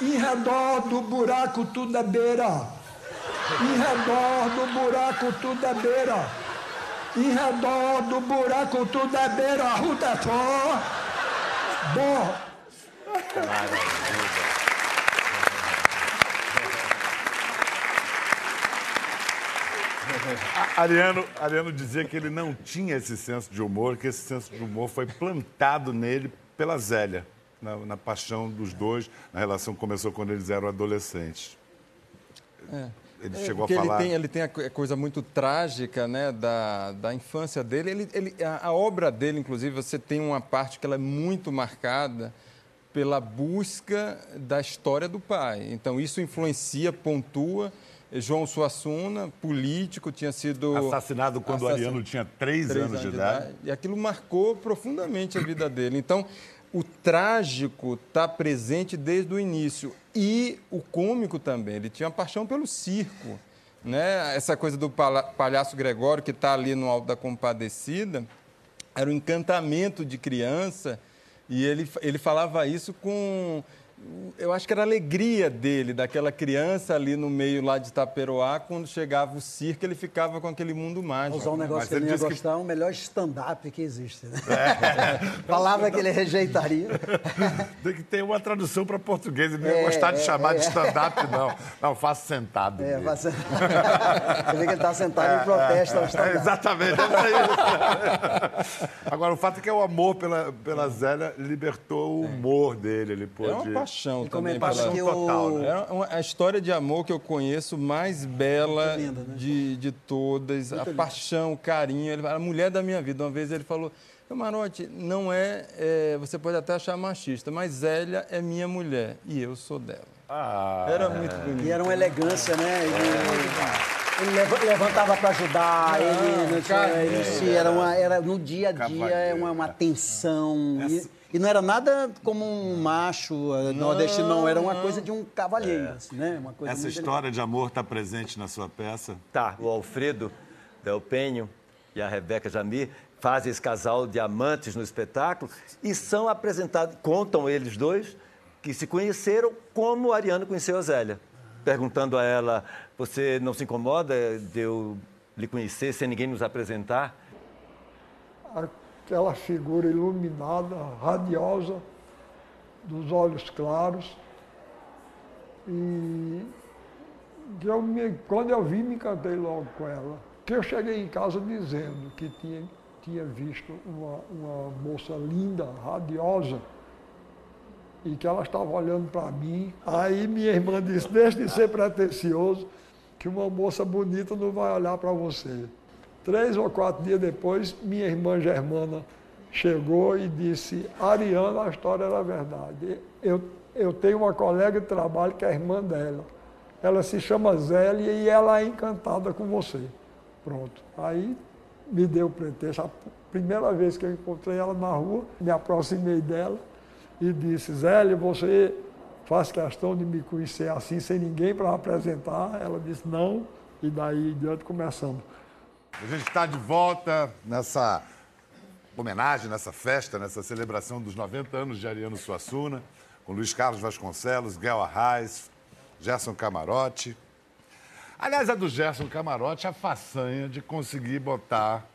em redor do buraco tudo é beira. Em redor do buraco tudo é beira em redor do buraco tudo é beira, a ruta é fora. Bom. Ariano, Ariano dizia que ele não tinha esse senso de humor, que esse senso de humor foi plantado nele pela Zélia, na, na paixão dos dois, na relação que começou quando eles eram adolescentes. É. Ele É, chegou a porque falar. Ele tem, ele tem a a coisa muito trágica né, da, da infância dele. Ele, ele, a, a obra dele, inclusive, você tem uma parte que ela é muito marcada pela busca da história do pai. Então, isso influencia, pontua. João Suassuna, político, tinha sido... Assassinado quando o assassin- Ariano tinha três, anos, de idade. E aquilo marcou profundamente a vida dele. Então, o trágico está presente desde o início. E o cômico também. Ele tinha uma paixão pelo circo. Né? Essa coisa do palhaço Gregório, que está ali no Alto da Compadecida, era um encantamento de criança. E ele, ele falava isso com. Eu acho que era a alegria dele, daquela criança ali no meio lá de Itaperoá, quando chegava o circo, ele ficava com aquele mundo mágico. Usar um negócio Mas que ele ia disse que- gostar, o melhor stand-up que existe. Né? Palavra que ele rejeitaria. Tem que ter uma tradução para português. Ele não ia É, gostar de é, chamar de é. stand-up, não. Não, faço sentado. É, mesmo. você... você vê que ele está sentado em protesto ao É, stand-up. exatamente. é isso. Agora, o fato é que o amor pela, pela Zélia libertou o humor dele. Ele pôde... É uma paixão E também. comentar pela- total, né? É uma- a história de amor que eu conheço mais bela Muito linda, né? de, de todas. a paixão, o carinho. Ele, a mulher da minha vida. Uma vez ele falou: Camarote, não é, é, Você pode até achar machista, mas Zélia é minha mulher e eu sou dela. Ah, Era muito bonito. E era uma elegância, né? Ele, ele leva- levantava para ajudar, ele não tinha, ele se- era, uma, era no dia a dia é uma, uma tensão. E, e não era nada como um macho eh, nordestino, não, era uma coisa de um cavalheiro, assim, né? Uma coisa Essa história de amor está presente na sua peça? Tá, o Alfredo Del Penho e a Rebeca Jamir fazem esse casal de amantes no espetáculo e são apresentados, contam eles dois, que se conheceram como Ariano conheceu a Zélia. Perguntando a ela, você não se incomoda de eu lhe conhecer sem ninguém nos apresentar? aquela figura iluminada, radiosa, dos olhos claros. E eu me- quando eu vi, me encantei logo com ela. Que eu cheguei em casa dizendo que tinha, tinha visto uma, uma moça linda, radiosa, e que ela estava olhando para mim. Aí minha irmã disse, deixe de ser pretencioso, que uma moça bonita não vai olhar para você. Três ou quatro dias depois, minha irmã Germana chegou e disse, Ariana, a história era verdade. Eu, eu tenho uma colega de trabalho que é irmã dela. Ela se chama Zélia e ela é encantada com você. Pronto. Aí me deu o pretexto. A primeira vez que eu encontrei ela na rua, me aproximei dela e disse, Zélia, você faz questão de me conhecer assim, sem ninguém para apresentar? Ela disse, não. E daí em diante começamos. A gente está de volta nessa homenagem, nessa festa, nessa celebração dos 90 anos de Ariano Suassuna, com Luiz Carlos Vasconcelos, Guel Arraes, Gerson Camarote. Aliás, a do Gerson Camarote, a façanha de conseguir botar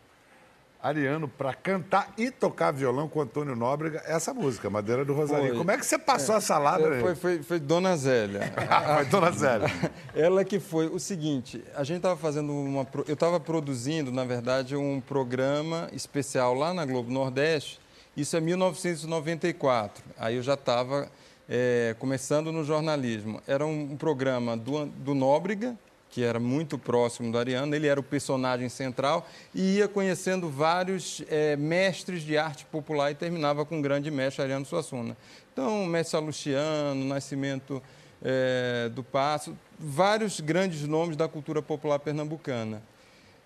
Ariano para cantar e tocar violão com Antônio Nóbrega essa música, Madeira do Rosarinho. Foi. Como é que você passou essa ladra aí? Foi, foi, foi Dona Zélia. Foi Dona Zélia. Ela que foi o seguinte, a gente estava fazendo uma, eu estava produzindo, na verdade, um programa especial lá na Globo Nordeste. Isso é 1994. Aí eu já estava começando no jornalismo. Era um, um programa do, do Nóbrega, que era muito próximo do Ariano. Ele era o personagem central e ia conhecendo vários eh, mestres de arte popular e terminava com o grande mestre Ariano Suassuna. Então, mestre Salustiano, Nascimento eh, do Passo, vários grandes nomes da cultura popular pernambucana.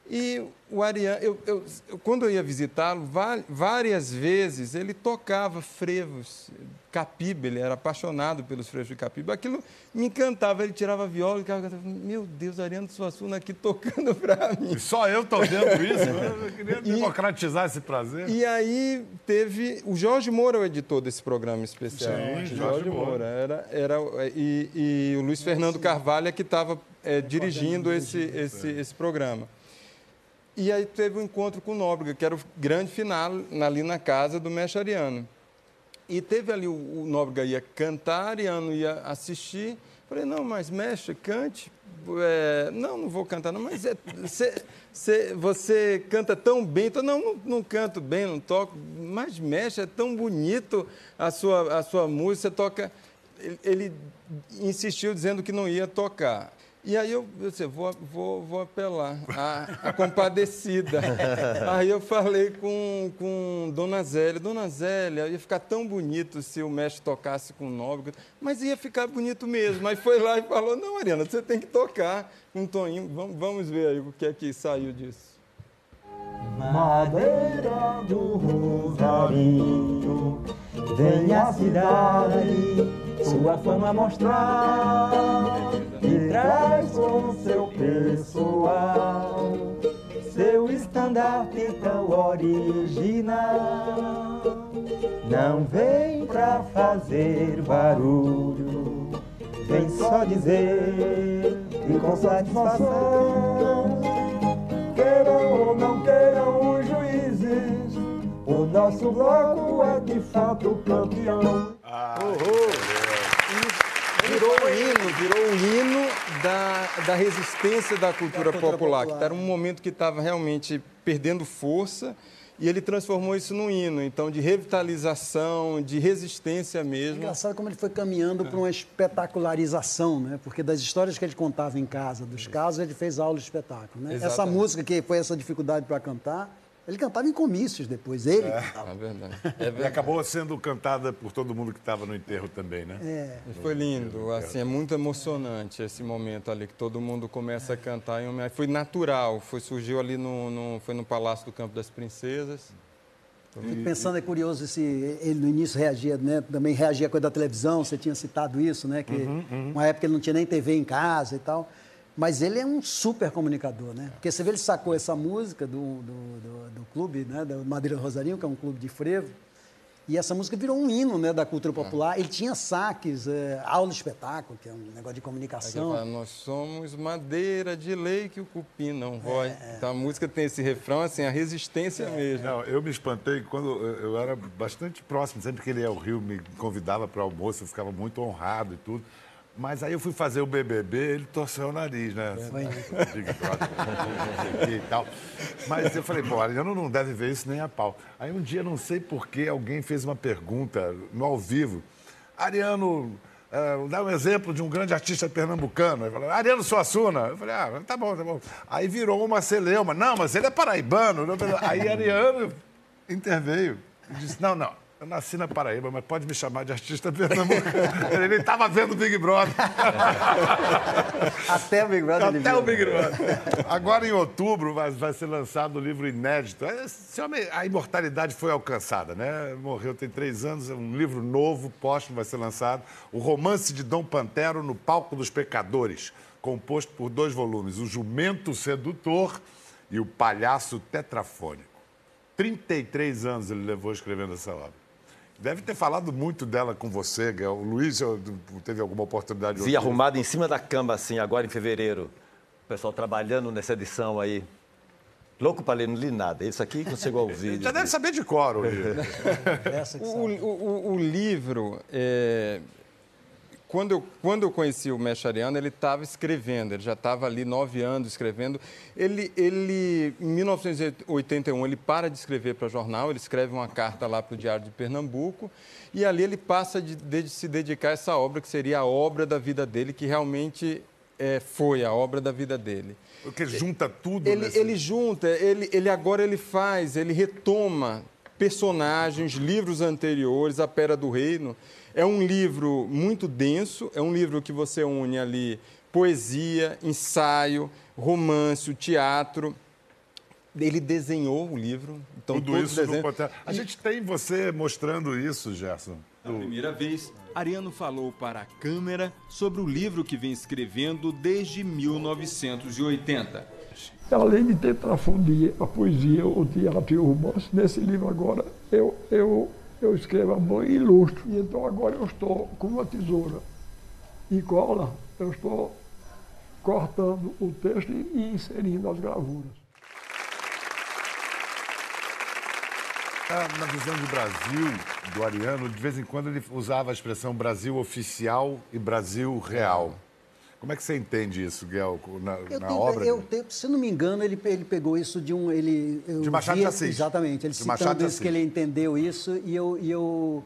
E o Ariano, eu, eu- quando eu ia visitá-lo, várias vezes ele tocava frevos, capiba, ele era apaixonado pelos frevos de capiba. Aquilo me encantava, ele tirava a viola e ficava, meu Deus, Ariano Suassuna aqui tocando para mim. E só eu estou vendo isso? Eu queria democratizar esse prazer. E aí teve. O Jorge Moura é o editor desse programa especial. Sim, O Jorge Moura. Era, era, e, e o Luiz Fernando Carvalho é que estava dirigindo esse, esse, esse programa. E aí teve um encontro com o Nóbrega, que era o grande final ali na casa do mestre Ariano. E teve ali, o, o Nóbrega ia cantar, Ariano ia assistir. Falei, não, mas mestre, cante, é, não, não vou cantar, não, mas é, cê, cê, você canta tão bem. Então, não, não, não, canto bem, não toco, mas mexe, é tão bonito a sua, a sua música, você toca. Ele, ele insistiu dizendo que não ia tocar. E aí eu, eu disse, vou, vou, vou apelar a, a compadecida. aí eu falei com, com Dona Zélia, Dona Zélia, ia ficar tão bonito se o mestre tocasse com nóbrega, mas ia ficar bonito mesmo. Mas foi lá e falou, não, Mariana, você tem que tocar com um toninho. Vamos, vamos ver aí o que é que saiu disso. Madeira do Rosarinho, vem a cidade sua fama mostrar e traz com seu pessoal seu estandarte tão original. Não vem pra fazer barulho, vem só dizer e com satisfação. Queiram ou não queiram os juízes, o nosso bloco é de fato campeão. Ah, virou o hino, virou o hino da, da resistência da cultura, da cultura popular, popular, que era um momento que estava realmente perdendo força e ele transformou isso num hino, então, de revitalização, de resistência mesmo. É engraçado como ele foi caminhando para uma espetacularização, né? Porque das histórias que ele contava em casa, dos casos, ele fez aula de espetáculo, né? Essa música que foi essa dificuldade para cantar, ele cantava em comícios depois, ele é. É verdade. é verdade. E acabou sendo cantada por todo mundo que estava no enterro também, né? É. Foi lindo, assim, é muito emocionante esse momento ali, que todo mundo começa a cantar. Em Foi natural, foi, surgiu ali no, no, foi no Palácio do Campo das Princesas. Fico pensando, é curioso se ele no início reagia, né? Também reagia a coisa da televisão, você tinha citado isso, né? Que uhum, uhum. uma época ele não tinha nem TV em casa e tal. Mas ele é um super comunicador, né? Porque você vê, ele sacou essa música do, do, do, do clube, né? Da Madeira Rosarinho, que é um clube de frevo. E essa música virou um hino né, da cultura popular. Ele tinha saques, é, aula de espetáculo, que é um negócio de comunicação. Fala, Nós somos madeira de lei que o cupim não rói. É, então a música tem esse refrão, assim, a resistência é, mesmo. Não, eu me espantei quando eu era bastante próximo, sempre que ele ia ao Rio, me convidava para almoço, eu ficava muito honrado e tudo. Mas aí eu fui fazer o BBB, ele torceu o nariz, né? Foi. e tal. Mas eu falei, pô, Ariano não deve ver isso nem a pau. Aí um dia, não sei porquê, alguém fez uma pergunta no ao vivo. Ariano, uh, dá um exemplo de um grande artista pernambucano. Ele falou, Ariano Suassuna. Eu falei, ah, tá bom, tá bom. Aí virou uma celeuma. Não, mas ele é paraibano. Aí Ariano interveio e disse, não, não, eu nasci na Paraíba, mas pode me chamar de artista pernambucano. Ele estava vendo o Big Brother. Até o Big Brother. Até o Big Brother. Agora, em outubro, vai, vai ser lançado o um livro inédito. Esse homem, a imortalidade foi alcançada, né? Morreu tem três anos, é um livro novo, póstumo, vai ser lançado. O Romance de Dom Pantero no Palco dos Pecadores, composto por dois volumes, O Jumento Sedutor e O Palhaço Tetrafônico. 33 anos ele levou escrevendo essa obra. Deve ter falado muito dela com você, O Luiz teve alguma oportunidade? Vi arrumado em cima da cama, assim, agora em fevereiro. O pessoal trabalhando nessa edição aí. Louco para ler, não li nada. Isso aqui ao vídeo. Já deve saber de cor, o, o, o, o livro, é, quando eu, quando eu conheci o Mestre Ariano, ele estava escrevendo, ele já estava ali nove anos escrevendo. Ele, ele, em 1981, ele para de escrever para jornal, ele escreve uma carta lá para o Diário de Pernambuco, e ali ele passa de, de, se dedicar a essa obra, que seria a obra da vida dele, que realmente é, foi a obra da vida dele. Porque junta tudo. Ele, nesse... ele junta, ele, ele agora ele faz, ele retoma personagens, livros anteriores, A Pera do Reino, é um livro muito denso, é um livro que você une ali poesia, ensaio, romance, teatro. Ele desenhou o livro. Então, Tudo isso desenhos... no A gente tem você mostrando isso, Gerson. Pela primeira vez, Ariano falou para a câmera sobre o livro que vem escrevendo desde 1980. Além de ter trafundir a poesia, o teatro e o romance, nesse livro agora eu, eu eu escrevo a mão e ilustro. E então agora eu estou com uma tesoura e cola, eu estou cortando o texto e inserindo as gravuras. Na visão de Brasil do Ariano, de vez em quando ele usava a expressão Brasil oficial e Brasil real. Como é que você entende isso, Guel, na, Eu na tenho- obra? eu tenho- se não me engano, ele, ele pegou isso de um. Ele, De Machado de vi- Assis. Exatamente. Ele De citando de isso, que ele entendeu isso, e eu, e eu,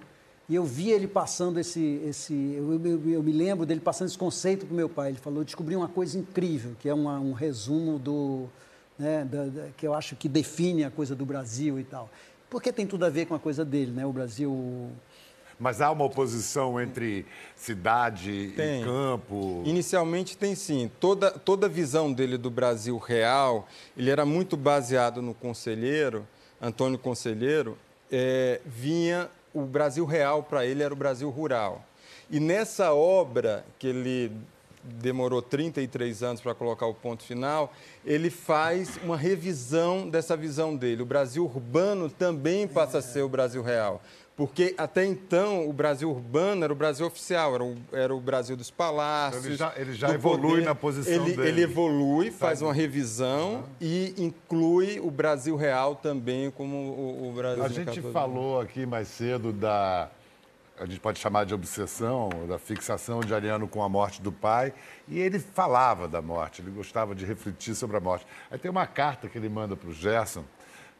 e eu vi ele passando esse. esse eu, eu- eu me lembro dele passando esse conceito para o meu pai. Ele falou: descobri uma coisa incrível, que é uma- um resumo do. Né, da- da- que eu acho que define a coisa do Brasil e tal. Porque tem tudo a ver com a coisa dele, né? O Brasil. Mas há uma oposição entre cidade Tem. e campo. Inicialmente tem sim. Toda, toda a visão dele do Brasil real, ele era muito baseado no conselheiro, Antônio Conselheiro, eh, vinha, o Brasil real para ele era o Brasil rural. E nessa obra, que ele demorou 33 anos para colocar o ponto final, ele faz uma revisão dessa visão dele. O Brasil urbano também passa a ser o Brasil real. Porque até então o Brasil urbano era o Brasil oficial, era o, era o Brasil dos palácios. Ele já- ele já evolui na posição ele, dele. Ele evolui, faz uma revisão e inclui o Brasil real também como o, o Brasil A gente falou aqui mais cedo da. A gente pode chamar de obsessão, da fixação de Ariano com a morte do pai. E ele falava da morte, ele gostava de refletir sobre a morte. Aí tem uma carta que ele manda para o Gerson.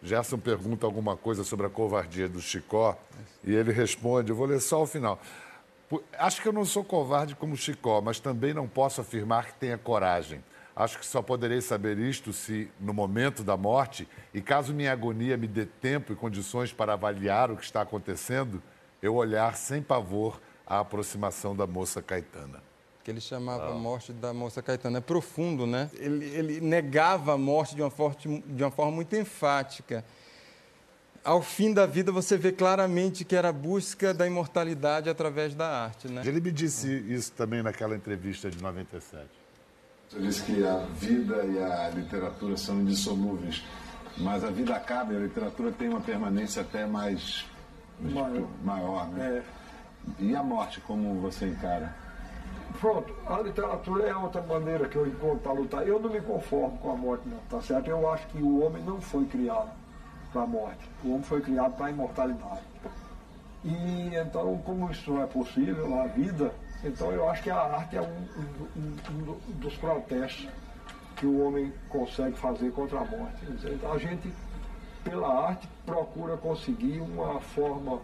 Gerson pergunta alguma coisa sobre a covardia do Chicó e ele responde. Eu vou ler só o final. Acho que eu não sou covarde como Chicó, mas também não posso afirmar que tenha coragem. Acho que só poderei saber isto se, no momento da morte, e caso minha agonia me dê tempo e condições para avaliar o que está acontecendo, eu olhar sem pavor a aproximação da moça Caetana. Que ele chamava Ah. a morte da moça Caetana. É profundo, né? Ele, ele negava a morte de uma, forte, de uma forma muito enfática. Ao fim da vida, você vê claramente que era a busca da imortalidade através da arte, né? Ele me disse isso também naquela entrevista de 97. Você disse que a vida e a literatura são indissolúveis, mas a vida acaba e a literatura tem uma permanência até mais Maior. maior né? E a morte, como você encara? Pronto, a literatura é outra maneira que eu encontro para lutar. Eu não me conformo com a morte, não, tá certo? Eu acho que o homem não foi criado para a morte. O homem foi criado para a imortalidade. E então, como isso não é possível, a vida, então eu acho que a arte é um, um- um- dos protestos que o homem consegue fazer contra a morte. A gente, pela arte, procura conseguir uma forma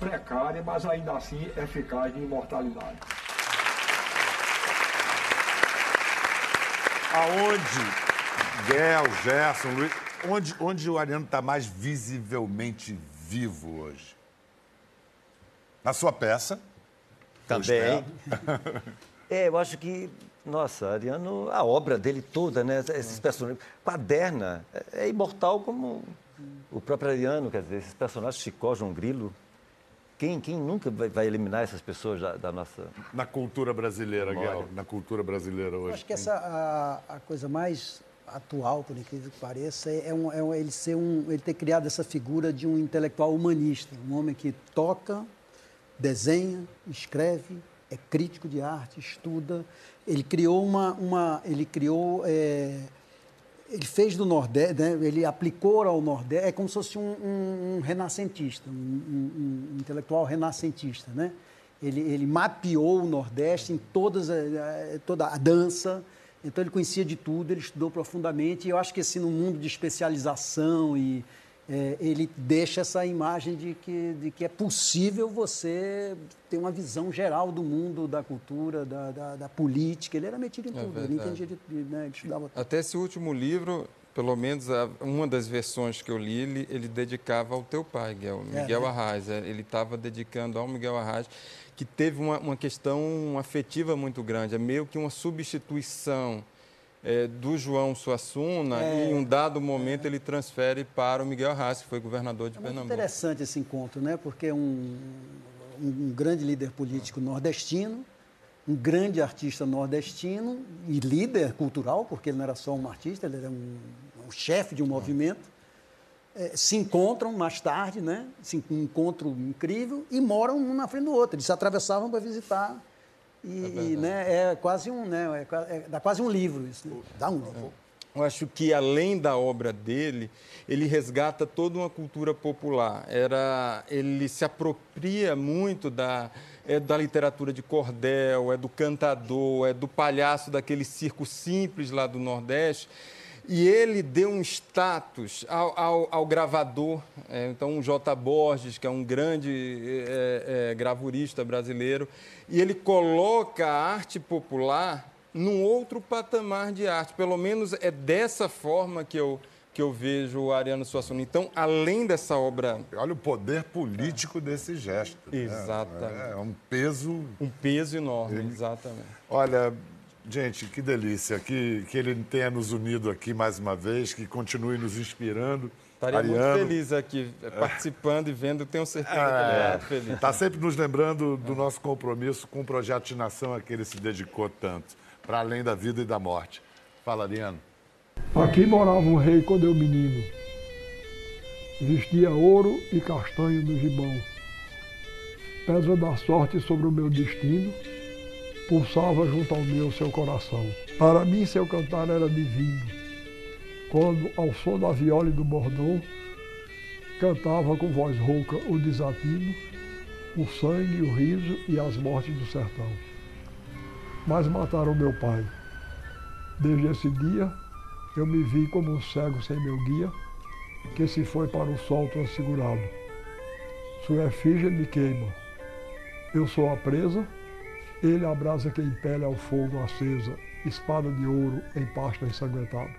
precária, mas ainda assim eficaz de imortalidade. Aonde, Guel, Gerson, Luiz, onde, onde o Ariano está mais visivelmente vivo hoje? Na sua peça? Também. espero. É, eu acho que, nossa, Ariano, a obra dele toda, né? Esses personagens. Quaderna é, é imortal como o próprio Ariano, quer dizer, esses personagens, Chicó, João Grilo. Quem, quem nunca vai, vai eliminar essas pessoas da, da nossa. Na cultura brasileira. Guel, na cultura brasileira hoje. Acho que essa a, a coisa mais atual, por incrível que pareça, é, um, é um- ele ser um, ele ter criado essa figura de um intelectual humanista, um homem que toca, desenha, escreve, é crítico de arte, estuda. Ele criou uma, uma ele criou é, ele fez do Nordeste, né, ele aplicou ao Nordeste, é como se fosse um, um- um renascentista, um, um- intelectual renascentista, né? Ele, ele mapeou o Nordeste em todas a- toda a dança, então ele conhecia de tudo, ele estudou profundamente, e eu acho que assim, no mundo de especialização e é, ele deixa essa imagem de que, de que é possível você ter uma visão geral do mundo, da cultura, da, da, da política. Ele era metido em É tudo, ele entendia de, né, ele estudava Até esse último livro, pelo menos uma das versões que eu li, ele, ele dedicava ao teu pai, Miguel, É, Miguel né? Arraes. é, Ele estava dedicando ao Miguel Arraes, que teve uma, uma questão afetiva muito grande. É meio que uma substituição é, do João Suassuna É. e em um dado momento ele transfere para o Miguel Arraes, que foi governador de É Pernambuco. interessante esse encontro, né? Porque é um, um grande líder político nordestino, um grande artista nordestino e líder cultural, porque ele não era só um artista, ele era um, um chefe de um movimento, eh, se encontram mais tarde, né? Se, um encontro incrível e moram um na frente do outro. Eles se atravessavam para visitar. E, e, né, é quase um, né, é, é- dá quase um livro isso. Né? Dá um livro. eu acho que além da obra dele, ele resgata toda uma cultura popular. Era, ele se apropria muito da, é da literatura de cordel, é do cantador, é do palhaço daquele circo simples lá do Nordeste. E ele deu um status ao, ao, ao gravador. É, então, o J. Borges, que é um grande é, é, gravurista brasileiro, e ele coloca a arte popular num outro patamar de arte. Pelo menos é dessa forma que eu, que eu vejo o Ariano Suassuna. Então, além dessa obra... Olha o poder político desse gesto. Né? Exatamente. É, é, um peso... Um peso enorme, exatamente. Olha, gente, que delícia. Que, que ele tenha nos unido aqui mais uma vez, que continue nos inspirando. Estaria Ariano. muito feliz aqui, participando é. e vendo, tenho certeza que ele é muito feliz. Está sempre nos lembrando do nosso compromisso com o projeto de nação a que ele se dedicou tanto para além da vida e da morte. Fala, Ariano. Aqui morava um rei quando eu menino. Vestia ouro e castanho no gibão. Pedra da sorte sobre o meu destino, pulsava junto ao meu seu coração. Para mim seu cantar era divino. Quando, ao som da viola e do bordão, cantava com voz rouca o desatino, o sangue, o riso e as mortes do sertão mas mataram meu pai. Desde esse dia, eu me vi como um cego sem meu guia, que se foi para o sol transfigurado. Sua efígie me queima. Eu sou a presa, ele a brasa que impele ao fogo acesa, espada de ouro em pasta ensanguentada.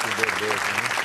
Que beleza, né?